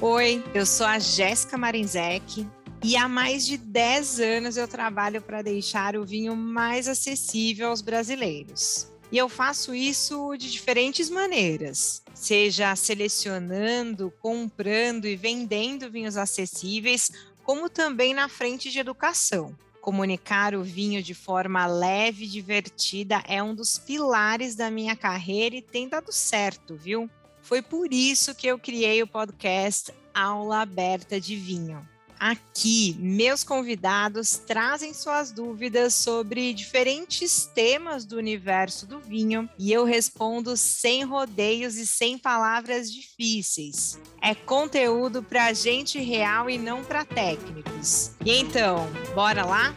Oi, eu sou a Jéssica Marinzec e há mais de 10 anos eu trabalho para deixar o vinho mais acessível aos brasileiros. E eu faço isso de diferentes maneiras, seja selecionando, comprando e vendendo vinhos acessíveis, como também na frente de educação. Comunicar o vinho de forma leve e divertida é um dos pilares da minha carreira e tem dado certo, viu? Foi por isso que eu criei o podcast Aula Aberta de Vinho. Aqui, meus convidados trazem suas dúvidas sobre diferentes temas do universo do vinho e eu respondo sem rodeios e sem palavras difíceis. É conteúdo para gente real e não para técnicos. E então, bora lá?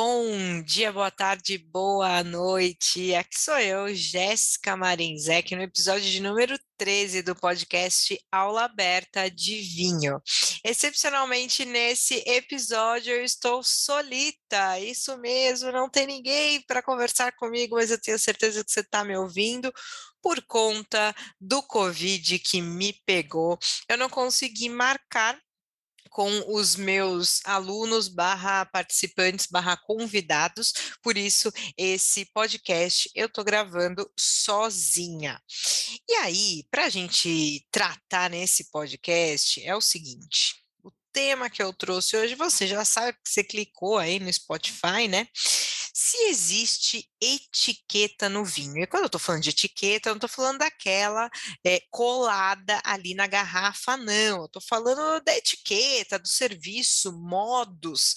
Bom dia, boa tarde, boa noite. Aqui sou eu, Jéssica Marinzec, no episódio de número 13 do podcast Aula Aberta de Vinho. Excepcionalmente, nesse episódio, eu estou solita, isso mesmo, não tem ninguém para conversar comigo, mas eu tenho certeza que você está me ouvindo por conta do Covid que me pegou. Eu não consegui marcar com os meus alunos barra participantes barra convidados, por isso esse podcast eu estou gravando sozinha. E aí, para a gente tratar nesse podcast é o seguinte, o tema que eu trouxe hoje, você já sabe que você clicou aí no Spotify, né? Se existe etiqueta no vinho. E quando eu estou falando de etiqueta, eu não estou falando daquela é, colada ali na garrafa, não. Eu estou falando da etiqueta, do serviço, modos.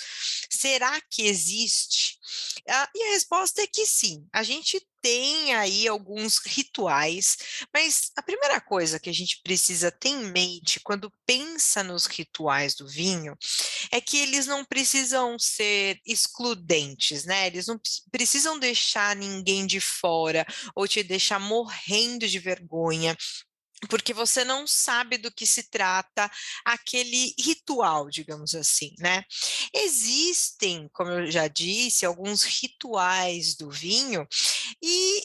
Será que existe? Ah, e a resposta é que sim. A gente tem aí alguns rituais, mas a primeira coisa que a gente precisa ter em mente quando pensa nos rituais do vinho é que eles não precisam ser excludentes, né? Eles não precisam deixar ninguém de fora ou te deixar morrendo de vergonha porque você não sabe do que se trata aquele ritual, digamos assim, né? Existem, como eu já disse, alguns rituais do vinho e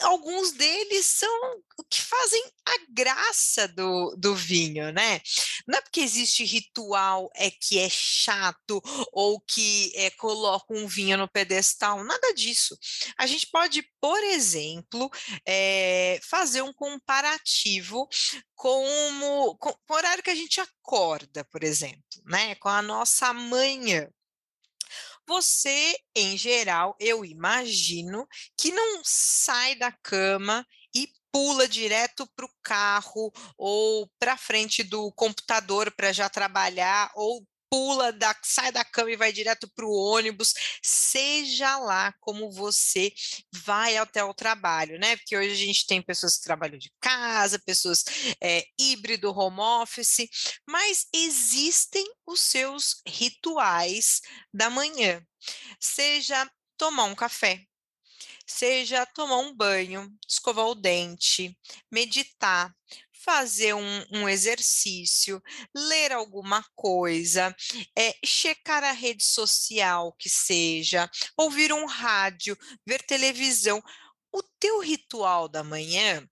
alguns deles são o que fazem a graça do, do vinho, né? Não é porque existe ritual é que é chato ou que é, coloca um vinho no pedestal, nada disso. A gente pode, por exemplo, é, fazer um comparativo como com, com o horário que a gente acorda, por exemplo, né? Com a nossa manhã. Você, em geral, eu imagino que não sai da cama e pula direto para o carro ou para frente do computador para já trabalhar ou pula, da, sai da cama e vai direto para o ônibus, seja lá como você vai até o trabalho, né? Porque hoje a gente tem pessoas que trabalham de casa, pessoas é, híbrido, home office, mas existem os seus rituais da manhã, seja tomar um café, seja tomar um banho, escovar o dente, meditar, fazer um, um, exercício, ler alguma coisa, é, checar a rede social que seja, ouvir um rádio, ver televisão. O teu ritual da manhã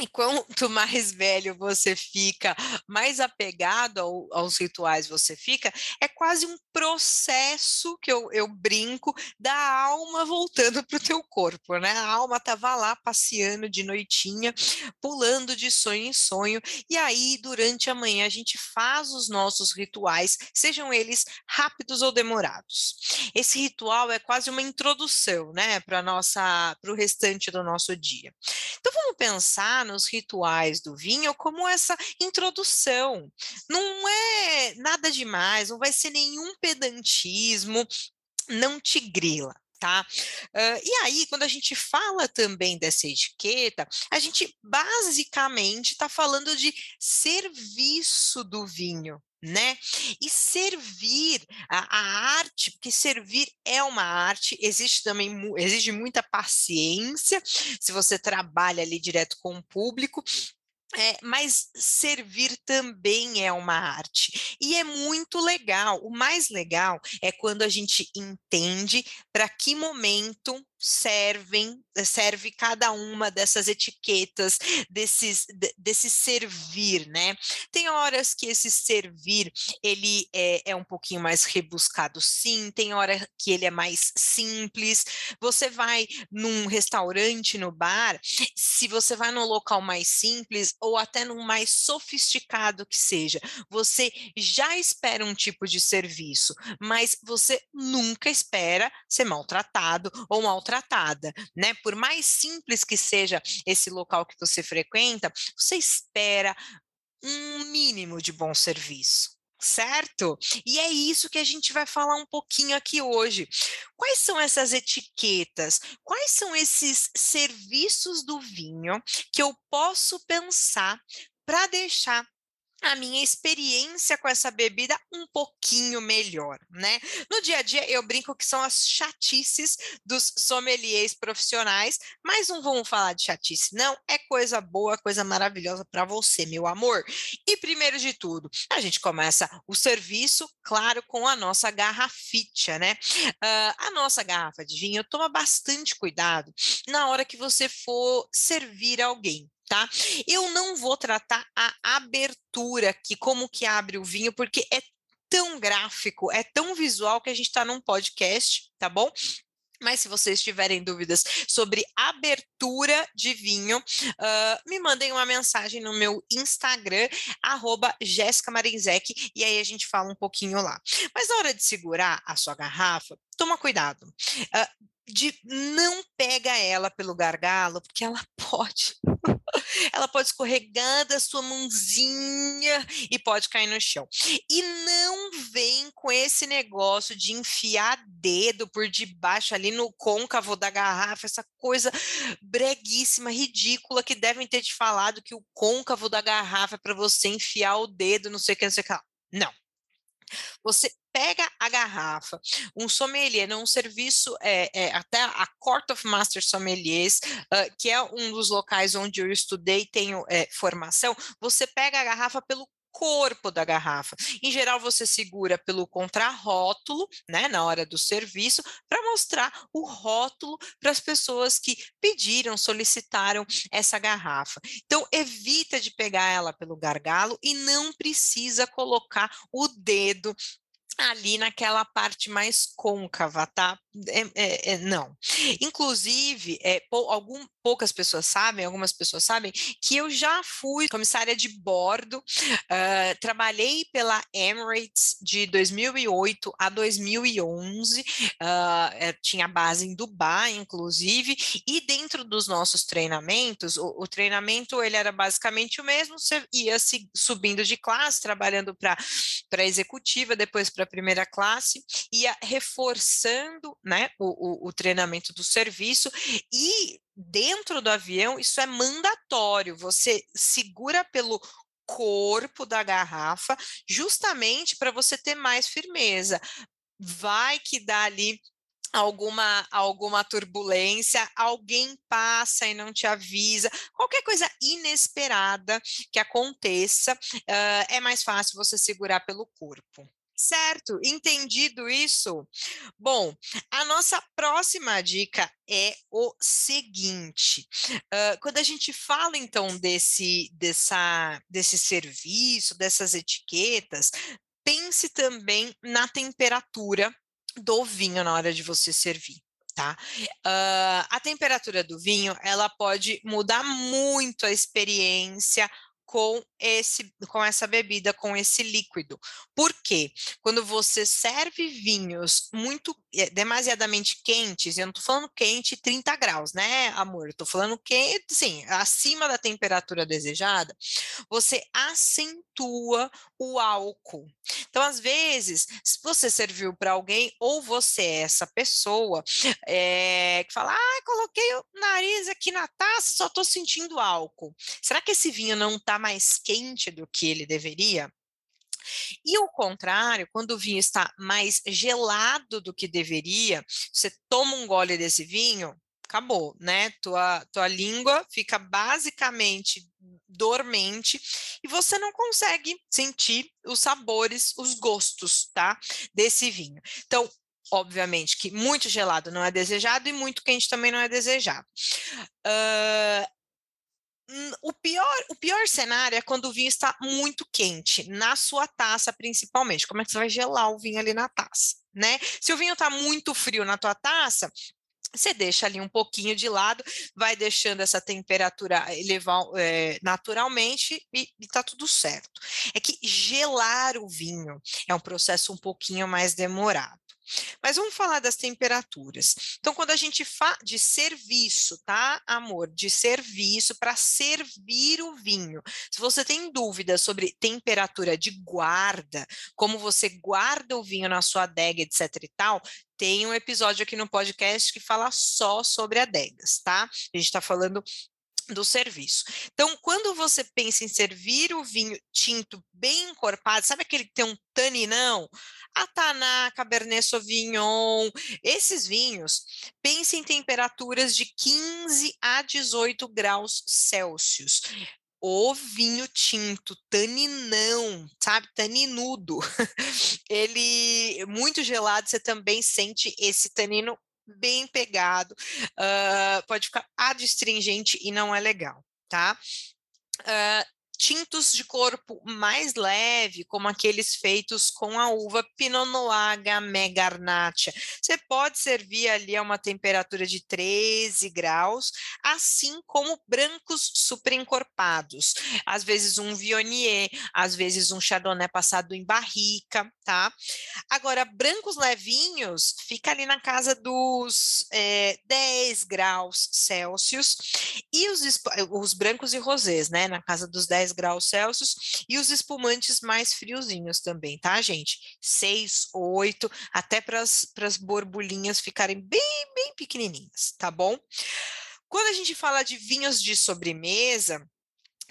e quanto mais velho você fica, mais apegado ao, aos rituais você fica, é quase um processo que eu, eu brinco da alma voltando para o teu corpo, né? A alma estava lá passeando de noitinha, pulando de sonho em sonho, e aí durante a manhã a gente faz os nossos rituais, sejam eles rápidos ou demorados. Esse ritual é quase uma introdução, né, para nossa, para o restante do nosso dia. Então vamos pensar nos rituais do vinho como essa introdução. Não é nada demais, não vai ser nenhum pedantismo, não te grila. Tá? Uh, e aí, quando a gente fala também dessa etiqueta, a gente basicamente está falando de serviço do vinho, né? E servir a, a, arte, porque servir é uma arte, existe também exige muita paciência se você trabalha ali direto com o público. É, mas servir também é uma arte e é muito legal. O mais legal é quando a gente entende para que momento servem, serve cada uma dessas etiquetas, desses, desse servir, né? Tem horas que esse servir, ele é, é um pouquinho mais rebuscado, sim, tem hora que ele é mais simples. Você vai num restaurante, no bar, se você vai num local mais simples ou até num mais sofisticado que seja, você já espera um tipo de serviço, mas você nunca espera ser maltratado ou maltratada, né? Por mais simples que seja esse local que você frequenta, você espera um mínimo de bom serviço certo? E é isso que a gente vai falar um pouquinho aqui hoje. Quais são essas etiquetas? Quais são esses serviços do vinho que eu posso pensar para deixar a minha experiência com essa bebida um pouquinho melhor, né? No dia a dia eu brinco que são as chatices dos sommeliers profissionais, mas não vamos falar de chatice, não, é coisa boa, coisa maravilhosa para você, meu amor. E primeiro de tudo, a gente começa o serviço, claro, com a nossa garraficha, né? Uh, a nossa garrafa de vinho, toma bastante cuidado na hora que você for servir alguém tá? Eu não vou tratar a abertura aqui, como que abre o vinho, porque é tão gráfico, é tão visual que a gente está num podcast, tá bom? Mas se vocês tiverem dúvidas sobre abertura de vinho, uh, me mandem uma mensagem no meu Instagram, arroba e aí a gente fala um pouquinho lá. Mas na hora de segurar a sua garrafa, toma cuidado. Uh, de não pega ela pelo gargalo, porque ela pode ela pode escorregar da sua mãozinha e pode cair no chão. E não vem com esse negócio de enfiar dedo por debaixo ali no côncavo da garrafa, essa coisa breguíssima, ridícula que devem ter te falado que o côncavo da garrafa é para você enfiar o dedo, não sei o que, não sei o que. Não. Você pega a garrafa, um sommelier, né, um serviço, é, é, até a Court of Master Sommeliers, uh, que é um dos locais onde eu estudei, tenho é, formação, você pega a garrafa pelo corpo da garrafa. Em geral, você segura pelo contrarótulo, né, na hora do serviço, para mostrar o rótulo para as pessoas que pediram, solicitaram essa garrafa. Então, evita de pegar ela pelo gargalo e não precisa colocar o dedo ali naquela parte mais côncava, tá? É, é, é, não. Inclusive, é, algum, poucas pessoas sabem, algumas pessoas sabem, que eu já fui comissária de bordo, uh, trabalhei pela Emirates de 2008 a 2011, uh, tinha base em Dubai, inclusive, e dentro dos nossos treinamentos, o, o treinamento ele era basicamente o mesmo, você ia se, subindo de classe, trabalhando para executiva, depois para primeira classe, ia reforçando né, o, o, o treinamento do serviço e dentro do avião isso é mandatório, você segura pelo corpo da garrafa, justamente para você ter mais firmeza. Vai que dá ali alguma alguma turbulência, alguém passa e não te avisa, qualquer coisa inesperada que aconteça, uh, é mais fácil você segurar pelo corpo. Certo, entendido isso? Bom, a nossa próxima dica é o seguinte: uh, quando a gente fala então desse, dessa, desse serviço, dessas etiquetas, pense também na temperatura do vinho na hora de você servir. Tá? Uh, a temperatura do vinho ela pode mudar muito a experiência com esse com essa bebida, com esse líquido. Por quê? Quando você serve vinhos muito eh, demasiadamente quentes, eu não estou falando quente 30 graus, né, amor? Estou falando quente, sim, acima da temperatura desejada, você acentua o álcool. Então, às vezes, se você serviu para alguém, ou você é essa pessoa é, que fala, ah, coloquei o nariz aqui na taça, só estou sentindo álcool. Será que esse vinho não está mais quente do que ele deveria? E o contrário, quando o vinho está mais gelado do que deveria, você toma um gole desse vinho, acabou, né? Tua, tua língua fica basicamente dormente e você não consegue sentir os sabores, os gostos, tá? Desse vinho. Então, obviamente que muito gelado não é desejado e muito quente também não é desejado. Uh, o pior, o pior cenário é quando o vinho está muito quente, na sua taça principalmente. Como é que você vai gelar o vinho ali na taça, né? Se o vinho está muito frio na tua taça, você deixa ali um pouquinho de lado, vai deixando essa temperatura elevar é, naturalmente e, está tudo certo. É que gelar o vinho é um processo um pouquinho mais demorado. Mas vamos falar das temperaturas. Então, quando a gente fala de serviço, tá, amor? De serviço para servir o vinho. Se você tem dúvidas sobre temperatura de guarda, como você guarda o vinho na sua adega, etc e tal, tem um episódio aqui no podcast que fala só sobre adegas, tá? A gente está falando do serviço. Então, quando você pensa em servir o vinho tinto bem encorpado, sabe aquele que tem um taninão? A Taná, Cabernet Sauvignon, esses vinhos, pense em temperaturas de 15 a 18 graus Celsius. O vinho tinto, taninão, sabe? Taninudo. Ele, muito gelado, você também sente esse tanino bem pegado, uh, pode ficar adstringente e não é legal, tá? Uh, tintos de corpo mais leve, como aqueles feitos com a uva Pinot Noir Gamay Garnacha. Você pode servir ali a uma temperatura de 13 graus, assim como brancos super encorpados. Às vezes um Viognier, às vezes um Chardonnay passado em barrica, tá? Agora, brancos levinhos, fica ali na casa dos é, 10 graus Celsius, e os, os brancos e rosés, né, na casa dos 10 10 graus Celsius, e os espumantes mais friozinhos também, tá, gente? 6, 8, até para as borbulhinhas ficarem bem, bem pequenininhas, tá bom? Quando a gente fala de vinhos de sobremesa,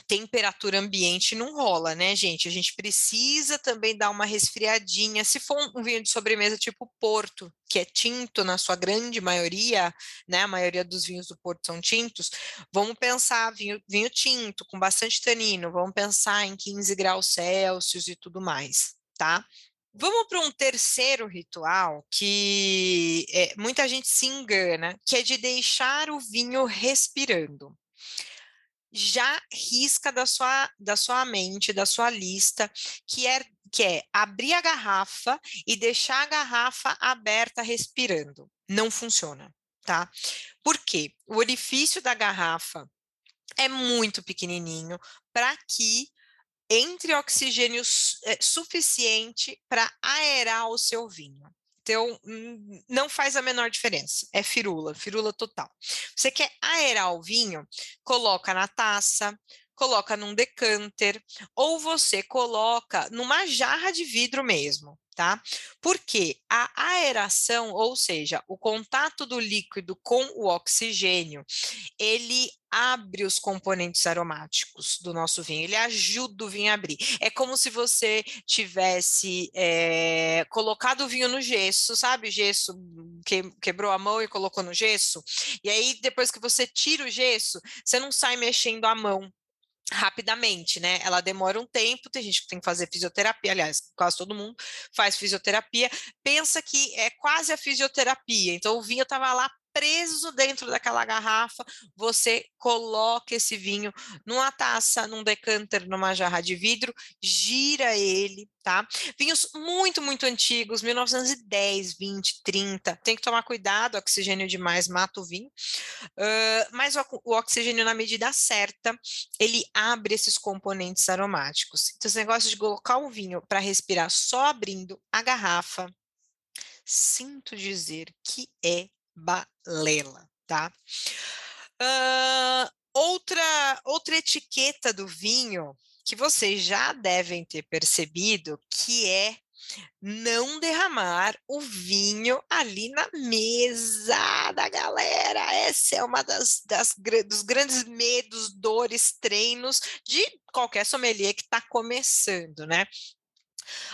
temperatura ambiente não rola, né, gente? A gente precisa também dar uma resfriadinha. Se for um vinho de sobremesa tipo Porto, que é tinto na sua grande maioria, né? A maioria dos vinhos do Porto são tintos. Vamos pensar vinho, vinho tinto com bastante tanino. Vamos pensar em 15 graus Celsius e tudo mais, tá? Vamos para um terceiro ritual que é, muita gente se engana, que é de deixar o vinho respirando já risca da sua, da sua mente, da sua lista, que é, que é abrir a garrafa e deixar a garrafa aberta respirando. Não funciona, tá? Por quê? O orifício da garrafa é muito pequenininho para que entre oxigênio é, suficiente para aerar o seu vinho. Então, não faz a menor diferença. É firula, firula total. Você quer aerar o vinho? Coloca na taça, coloca num decanter, ou você coloca numa jarra de vidro mesmo, tá? Porque a aeração, ou seja, o contato do líquido com o oxigênio, ele abre os componentes aromáticos do nosso vinho, ele ajuda o vinho a abrir. É como se você tivesse é, colocado o vinho no gesso, sabe? Gesso que, quebrou a mão e colocou no gesso. E aí, depois que você tira o gesso, você não sai mexendo a mão rapidamente, né? Ela demora um tempo, tem gente que tem que fazer fisioterapia, aliás, quase todo mundo faz fisioterapia, pensa que é quase a fisioterapia. Então o vinho estava lá preso dentro daquela garrafa, você coloca esse vinho numa taça, num decanter, numa jarra de vidro, gira ele, tá? Vinhos muito, muito antigos, 1910, 20, 30, tem que tomar cuidado, oxigênio demais mata o vinho, uh, mas o, o, oxigênio na medida certa, ele abre esses componentes aromáticos. Então, esse negócio de colocar o vinho para respirar só abrindo a garrafa, sinto dizer que é balela, tá? Uh, outra, outra etiqueta do vinho que vocês já devem ter percebido que é não derramar o vinho ali na mesa da galera. Essa é uma das, das dos grandes medos, dores, treinos de qualquer sommelier que está começando, né?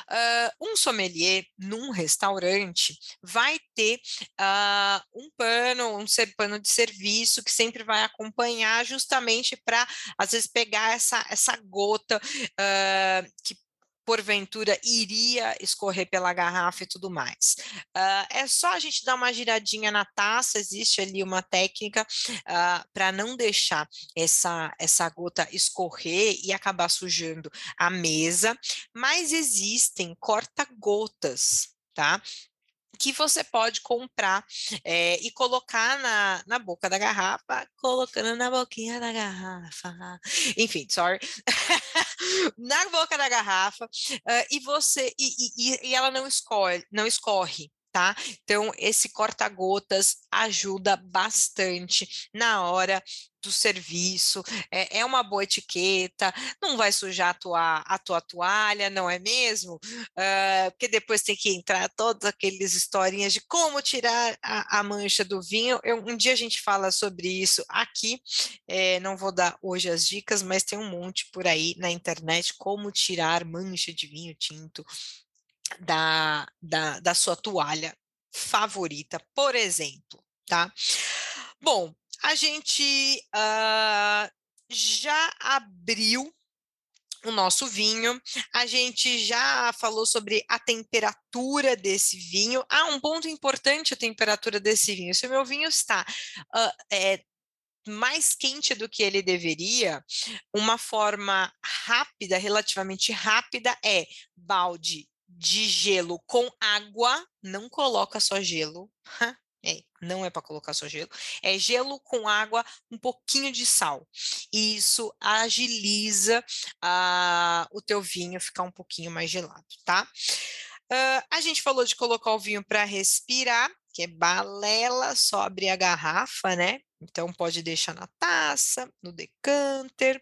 Uh, um sommelier num restaurante vai ter uh, um pano, um pano de serviço que sempre vai acompanhar justamente para, às vezes, pegar essa, essa gota uh, que porventura iria escorrer pela garrafa e tudo mais. Uh, é só a gente dar uma giradinha na taça, existe ali uma técnica uh, para não deixar essa, essa gota escorrer e acabar sujando a mesa, mas existem corta-gotas, tá? Que você pode comprar é, e colocar na, na boca da garrafa, colocando na boquinha da garrafa. Enfim, sorry. na boca da garrafa, uh, e você e, e, e ela não escorre, não escorre tá? Então, esse corta-gotas ajuda bastante na hora do serviço, é, é, uma boa etiqueta, não vai sujar a tua, a tua toalha, não é mesmo? Uh, porque depois tem que entrar todas aquelas historinhas de como tirar a, a mancha do vinho. Eu, um dia a gente fala sobre isso aqui, é, não vou dar hoje as dicas, mas tem um monte por aí na internet como tirar mancha de vinho tinto da, da, da sua toalha favorita, por exemplo, tá? Bom, a gente uh, já abriu o nosso vinho, a gente já falou sobre a temperatura desse vinho. Ah, um ponto importante a temperatura desse vinho. Se o meu vinho está uh, é, mais quente do que ele deveria, uma forma rápida, relativamente rápida, é balde de gelo com água, não coloca só gelo, é, não é para colocar só gelo, é gelo com água, um pouquinho de sal. E isso agiliza uh, o teu vinho ficar um pouquinho mais gelado, tá? Uh, a gente falou de colocar o vinho para respirar, que é balela, só abrir a garrafa, né? Então pode deixar na taça, no decanter,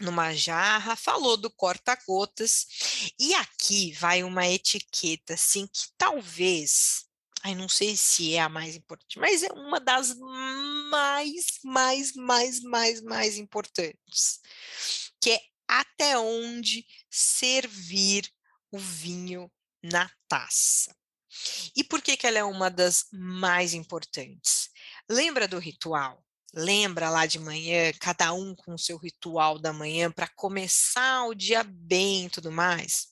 numa jarra, falou do corta-gotas, e aqui vai uma etiqueta, assim, que talvez, ai, não sei se é a mais importante, mas é uma das mais, mais, mais, mais, mais importantes, que é até onde servir o vinho na taça. E por que, que ela é uma das mais importantes? Lembra do ritual? Lembra lá de manhã, cada um com o seu ritual da manhã para começar o dia bem e tudo mais?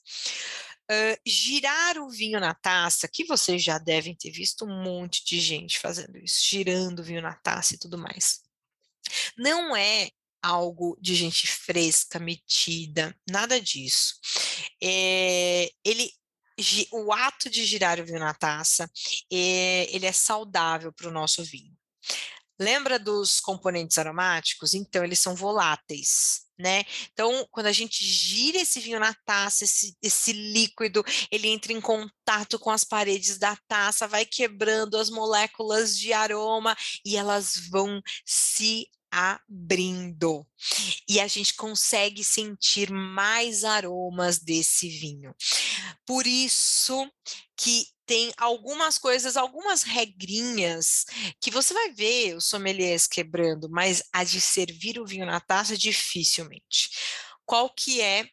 Uh, girar o vinho na taça, que vocês já devem ter visto um monte de gente fazendo isso, girando o vinho na taça e tudo mais. Não é algo de gente fresca, metida, nada disso. É, ele o ato de girar o vinho na taça, é, ele é saudável para o nosso vinho. Lembra dos componentes aromáticos? Então, eles são voláteis, né? Então, quando a gente gira esse vinho na taça, esse, esse líquido, ele entra em contato com as paredes da taça, vai quebrando as moléculas de aroma e elas vão se abrindo. E a gente consegue sentir mais aromas desse vinho. Por isso que tem algumas coisas, algumas regrinhas que você vai ver os sommeliers quebrando, mas a de servir o vinho na taça dificilmente. Qual que é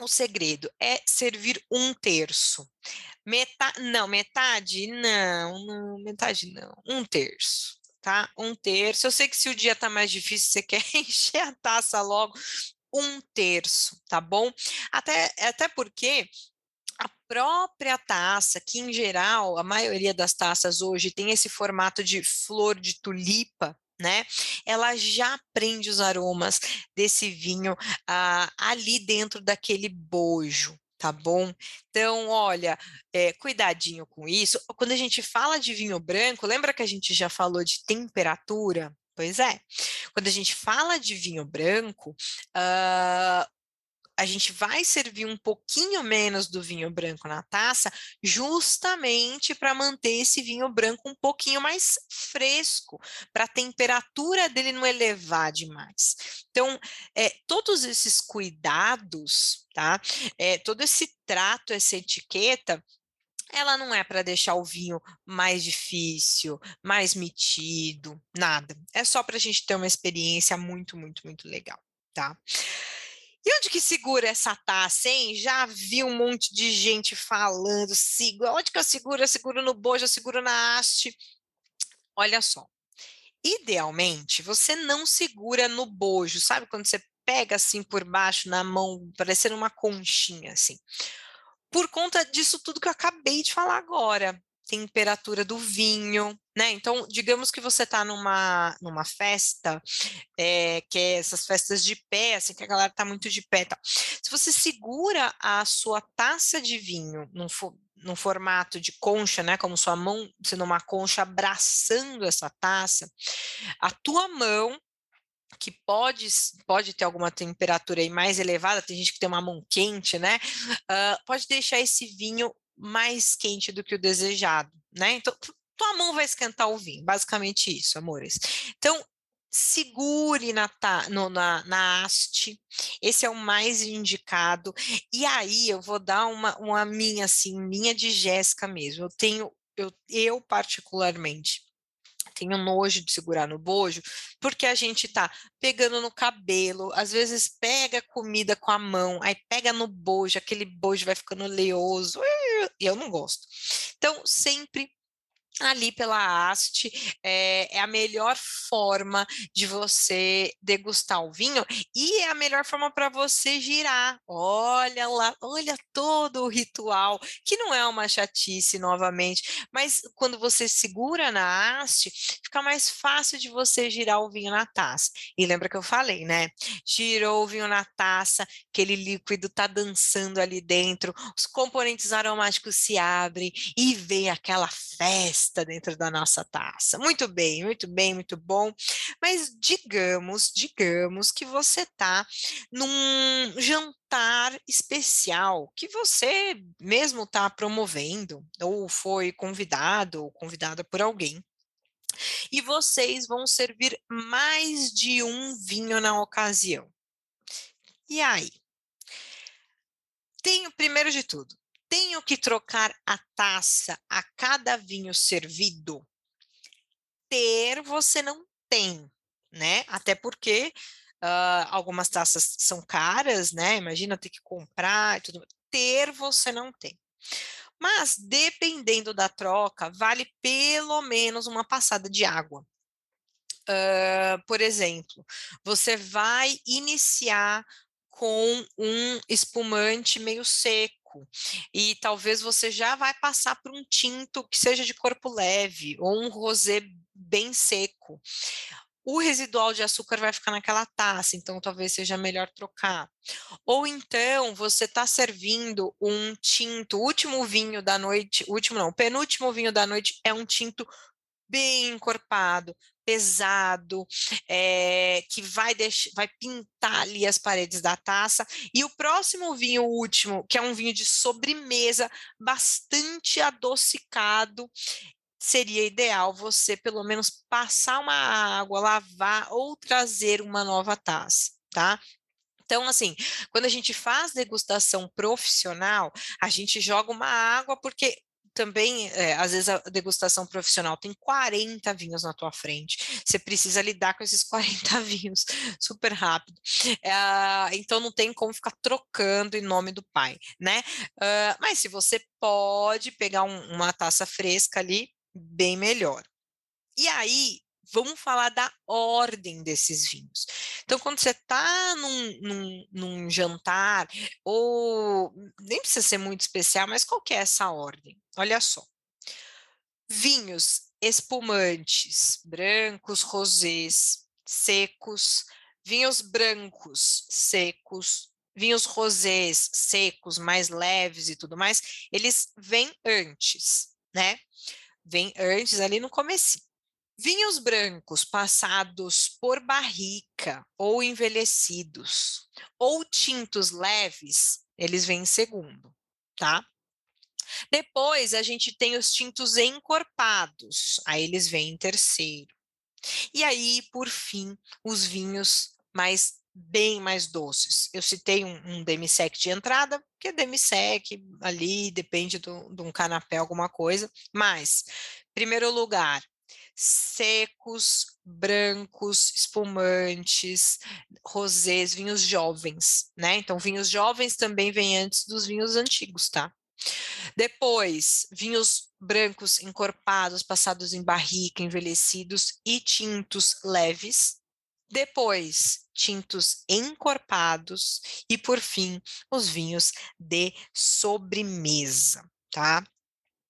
o segredo? É servir um terço. Metade, não, metade? Não, não, metade não, um terço tá? Um terço. Eu sei que se o dia tá mais difícil, você quer encher a taça logo, um terço, tá bom? Até, até porque a própria taça, que em geral, a maioria das taças hoje tem esse formato de flor de tulipa, né? Ela já prende os aromas desse vinho ah, ali dentro daquele bojo, tá bom? Então, olha, é, cuidadinho com isso. Quando a gente fala de vinho branco, lembra que a gente já falou de temperatura? Pois é, quando a gente fala de vinho branco, uh, a gente vai servir um pouquinho menos do vinho branco na taça, justamente para manter esse vinho branco um pouquinho mais fresco, para a temperatura dele não elevar demais. Então, é, todos esses cuidados, tá? É, todo esse trato, essa etiqueta, ela não é para deixar o vinho mais difícil, mais metido, nada. É só para a gente ter uma experiência muito, muito, muito legal, tá? E onde que segura essa taça, hein? Já vi um monte de gente falando, segura. Onde que eu seguro? Eu seguro no bojo, eu seguro na haste. Olha só. Idealmente, você não segura no bojo. Sabe quando você pega assim por baixo na mão, parecendo uma conchinha assim. Por conta disso tudo que eu acabei de falar agora, temperatura do vinho, né? Então, digamos que você está numa, numa festa, é, que é essas festas de pé, assim, que a galera está muito de pé. Se você segura a sua taça de vinho num, num formato de concha, né? Como sua mão sendo uma concha abraçando essa taça, a tua mão que pode, pode ter alguma temperatura aí mais elevada, tem gente que tem uma mão quente, né? Uh, pode deixar esse vinho mais quente do que o desejado, né? Então, tua mão vai esquentar o vinho, basicamente isso, amores. Então, segure na, no, na, na haste, esse é o mais indicado, e aí eu vou dar uma, uma minha, assim, minha de Jéssica mesmo, eu tenho, eu, eu particularmente, tenho nojo de segurar no bojo, porque a gente tá pegando no cabelo, às vezes pega comida com a mão, aí pega no bojo, aquele bojo vai ficando leoso, e eu não gosto. Então, sempre ali pela haste é, é, a melhor forma de você degustar o vinho e é a melhor forma para você girar. Olha lá, olha todo o ritual, que não é uma chatice novamente, mas quando você segura na haste, fica mais fácil de você girar o vinho na taça. E lembra que eu falei, né? Girou o vinho na taça, aquele líquido tá dançando ali dentro, os componentes aromáticos se abrem e vem aquela festa festa dentro da nossa taça. Muito bem, muito bem, muito bom. Mas digamos, digamos que você está num jantar especial que você mesmo está promovendo, ou foi convidado ou convidada por alguém. E vocês vão servir mais de um vinho na ocasião. E aí? Tenho, primeiro de tudo, tenho que trocar a taça a cada vinho servido? Ter você não tem, né? Até porque uh, algumas taças são caras, né? Imagina ter que comprar e tudo. Ter você não tem. Mas, dependendo da troca, vale pelo menos uma passada de água. Uh, por exemplo, você vai iniciar com um espumante meio seco e talvez você já vai passar por um tinto que seja de corpo leve ou um rosé bem seco. O residual de açúcar vai ficar naquela taça, então talvez seja melhor trocar. Ou então você está servindo um tinto, último vinho da noite, último não, penúltimo vinho da noite é um tinto bem encorpado, pesado, é, que vai, deixar, vai pintar ali as paredes da taça. E o próximo vinho, o último, que é um vinho de sobremesa, bastante adocicado, seria ideal você pelo menos passar uma água, lavar ou trazer uma nova taça, tá? Então, assim, quando a gente faz degustação profissional, a gente joga uma água, porque também, é, às vezes, a degustação profissional tem 40 vinhos na tua frente, você precisa lidar com esses 40 vinhos super rápido. É, então, não tem como ficar trocando em nome do pai, né? Uh, mas se você pode pegar um, uma taça fresca ali, bem melhor. E aí, vamos falar da ordem desses vinhos. Então, quando você está num, num, num, jantar, ou nem precisa ser muito especial, mas qual que é essa ordem? Olha só. Vinhos espumantes, brancos, rosés, secos, vinhos brancos, secos, vinhos rosés, secos, mais leves e tudo mais, eles vêm antes, né? Vêm antes ali no começo. Vinhos brancos passados por barrica ou envelhecidos, ou tintos leves, eles vêm em segundo, tá? Depois a gente tem os tintos encorpados, aí eles vêm em terceiro. E aí, por fim, os vinhos mais bem mais doces. Eu citei um, um demisec de entrada, porque é demisec ali depende de um canapé, alguma coisa, mas, primeiro lugar, secos, brancos, espumantes, rosés, vinhos jovens, né? Então, vinhos jovens também vêm antes dos vinhos antigos, tá? Depois, vinhos brancos encorpados, passados em barrica, envelhecidos e tintos leves, Depois, tintos encorpados e, por fim, os vinhos de sobremesa, tá?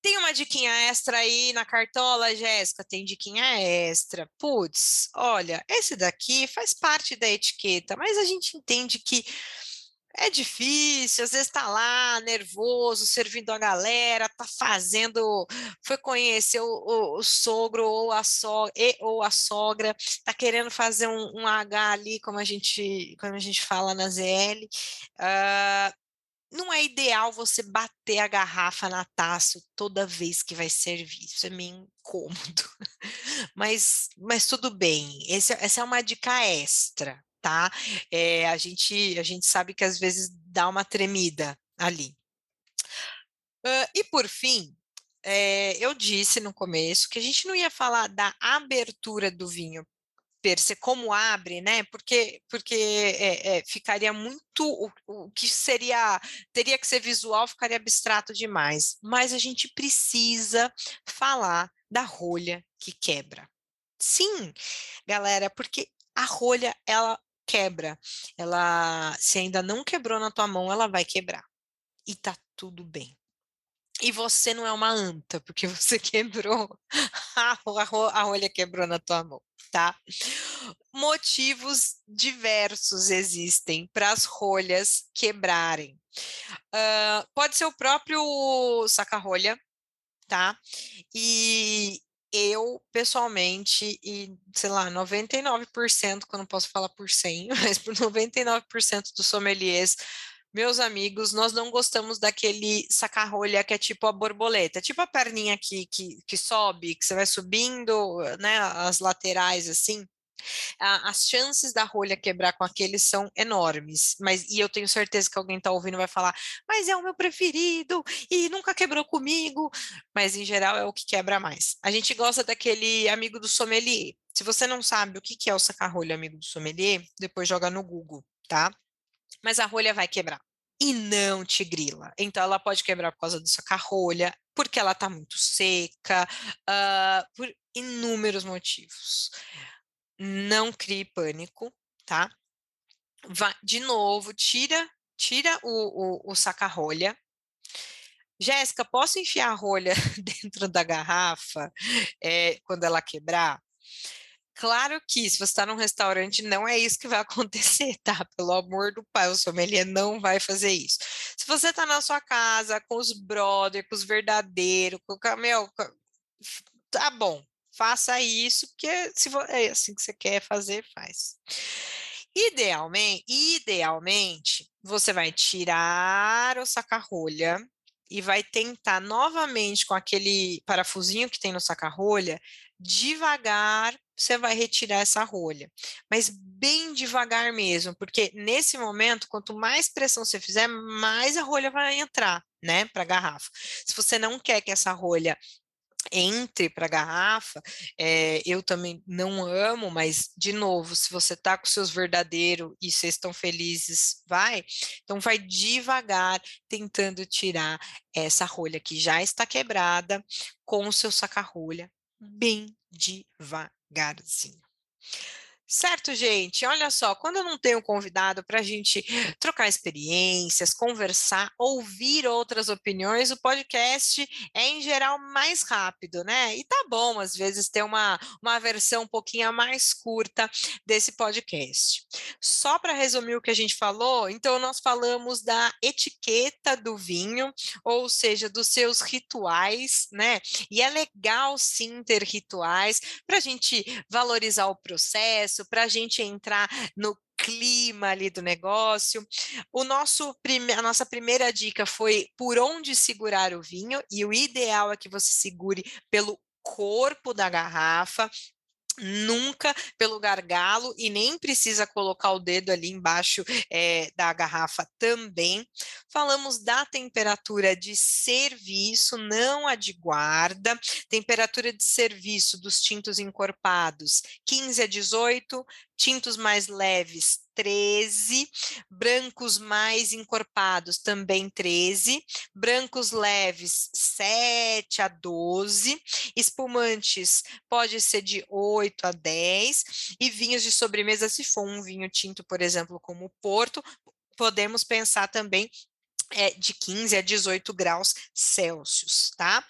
Tem uma diquinha extra aí na cartola, Jéssica? Tem diquinha extra. Putz, olha, esse daqui faz parte da etiqueta, mas a gente entende que é difícil, às vezes está lá nervoso, servindo a galera, tá fazendo, foi conhecer o, o, o sogro ou a, so, e, ou a sogra, tá querendo fazer um, um, H ali, como a gente, como a gente fala na ZL. Uh, ah, não é ideal você bater a garrafa na taça toda vez que vai servir, isso é meio incômodo. Mas, mas tudo bem, Esse, essa é uma dica extra, tá? É, a, gente, a gente sabe que às vezes dá uma tremida ali. Uh, e por fim, é, eu disse no começo que a gente não ia falar da abertura do vinho per se, como abre, né? Porque, porque é, é, ficaria muito, o, o, que seria, teria que ser visual, ficaria abstrato demais. Mas a gente precisa falar da rolha que quebra. Sim, galera, porque a rolha, ela quebra. Ela, se ainda não quebrou na tua mão, ela vai quebrar. E tá tudo bem. E você não é uma anta, porque você quebrou, a, a rolha quebrou na tua mão, tá? Motivos diversos existem para as rolhas quebrarem. Uh, pode ser o próprio saca-rolha, tá? E eu, pessoalmente, e sei lá, 99%, que eu não posso falar por 100, mas por 99% dos sommeliers, meus amigos, nós não gostamos daquele saca-rolha que é tipo a borboleta, tipo a perninha que, que, que sobe, que você vai subindo, né, as laterais assim as chances da rolha quebrar com aqueles são enormes. Mas e eu tenho certeza que alguém está ouvindo vai falar, mas é o meu preferido e nunca quebrou comigo. Mas em geral é o que quebra mais. A gente gosta daquele amigo do sommelier. Se você não sabe o que é o saca-rolha amigo do sommelier, depois joga no Google, tá? Mas a rolha vai quebrar e não te grila. Então, ela pode quebrar por causa do saca-rolha, porque ela está muito seca, uh, por inúmeros motivos não crie pânico, tá? Vai, de novo, tira, tira o, o, o saca-rolha. Jéssica, posso enfiar a rolha dentro da garrafa é, quando ela quebrar? Claro que se você está num restaurante, não é isso que vai acontecer, tá? Pelo amor do pai, o sommelier não vai fazer isso. Se você está na sua casa, com os brother, com os verdadeiros, com o meu, tá bom, faça isso, porque se é assim que você quer fazer, faz. Idealmente, idealmente, você vai tirar o saca-rolha e vai tentar novamente com aquele parafusinho que tem no saca-rolha, devagar você vai retirar essa rolha, mas bem devagar mesmo, porque nesse momento, quanto mais pressão você fizer, mais a rolha vai entrar, né, para a garrafa. Se você não quer que essa rolha entre para a garrafa, é, eu também não amo, mas, de novo, se você está com seus verdadeiros e vocês estão felizes, vai. Então, vai devagar, tentando tirar essa rolha que já está quebrada com o seu saca-rolha, bem devagarzinho. Certo, gente? Olha só, quando eu não tenho convidado para a gente trocar experiências, conversar, ouvir outras opiniões, o podcast é, em geral, mais rápido, né? E tá bom, às vezes, ter uma, uma versão um pouquinho mais curta desse podcast. Só para resumir o que a gente falou, então, nós falamos da etiqueta do vinho, ou seja, dos seus rituais, né? E é legal, sim, ter rituais para a gente valorizar o processo para a gente entrar no clima ali do negócio. O nosso a nossa primeira dica foi por onde segurar o vinho, e o ideal é que você segure pelo corpo da garrafa, nunca pelo gargalo e nem precisa colocar o dedo ali embaixo é, da garrafa também. Falamos da temperatura de serviço, não a de guarda. Temperatura de serviço dos tintos encorpados, 15 a 18, tintos mais leves, 13, brancos mais encorpados também 13, brancos leves 7 a 12, espumantes pode ser de 8 a 10 e vinhos de sobremesa se for um vinho tinto, por exemplo, como o Porto, podemos pensar também é, de 15 a 18 graus Celsius, tá?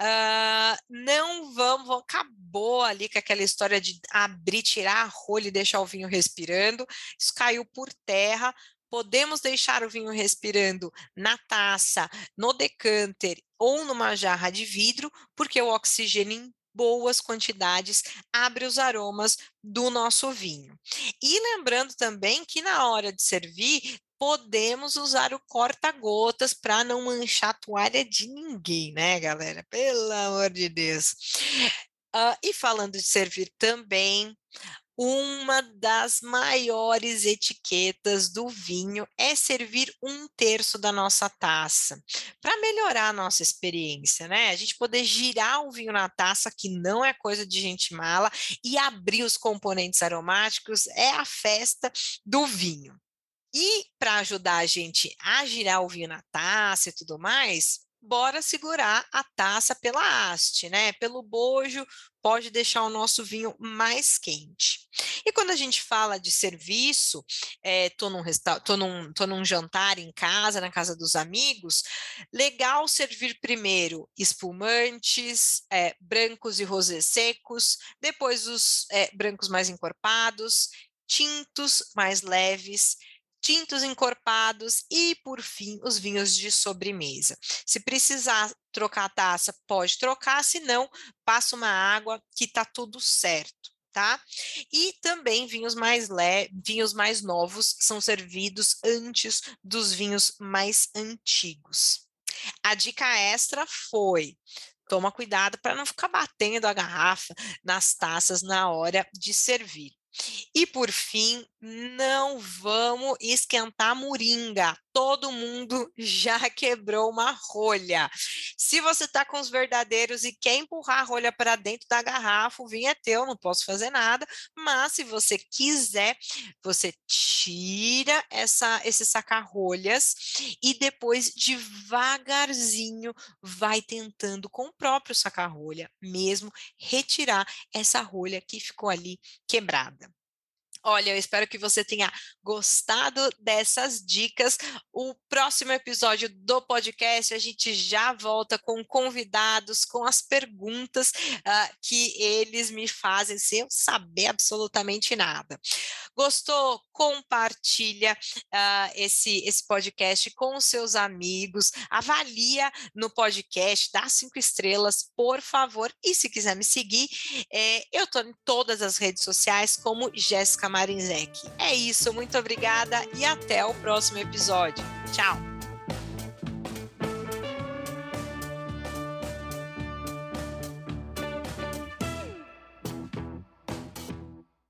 Uh, não vamos, acabou ali com aquela história de abrir, tirar a rolha e deixar o vinho respirando, isso caiu por terra, podemos deixar o vinho respirando na taça, no decanter ou numa jarra de vidro, porque o oxigênio em boas quantidades abre os aromas do nosso vinho. E lembrando também que na hora de servir, podemos usar o corta-gotas para não manchar a toalha de ninguém, né, galera? Pelo amor de Deus. Uh, e falando de servir também, uma das maiores etiquetas do vinho é servir um terço da nossa taça, para melhorar a nossa experiência, né? A gente poder girar o vinho na taça, que não é coisa de gente mala, e abrir os componentes aromáticos, é a festa do vinho. E para ajudar a gente a girar o vinho na taça e tudo mais, bora segurar a taça pela haste, né? Pelo bojo, pode deixar o nosso vinho mais quente. E quando a gente fala de serviço, é, tô, num tô, num, tô num jantar em casa, na casa dos amigos, legal servir primeiro espumantes, é, brancos e rosés secos, depois os é, brancos mais encorpados, tintos mais leves, tintos encorpados e, por fim, os vinhos de sobremesa. Se precisar trocar a taça, pode trocar, se não, passa uma água que tá tudo certo. Tá? E também vinhos mais le vinhos mais novos são servidos antes dos vinhos mais antigos. A dica extra foi: toma cuidado para não ficar batendo a garrafa nas taças na hora de servir. E por fim, não vamos esquentar moringa. Todo mundo já quebrou uma rolha. Se você está com os verdadeiros e quer empurrar a rolha para dentro da garrafa, o vinho é teu, não posso fazer nada. Mas se você quiser, você tira essa, esse saca-rolhas e depois devagarzinho vai tentando com o próprio saca-rolha mesmo retirar essa rolha que ficou ali quebrada. Olha, eu espero que você tenha gostado dessas dicas. O próximo episódio do podcast a gente já volta com convidados, com as perguntas uh, que eles me fazem sem eu saber absolutamente nada. Gostou? Compartilha uh, esse, esse podcast com seus amigos, avalia no podcast, dá cinco estrelas, por favor. E se quiser me seguir, é, eu estou em todas as redes sociais como Jéssica Marinzec. É isso, muito obrigada e até o próximo episódio. Tchau!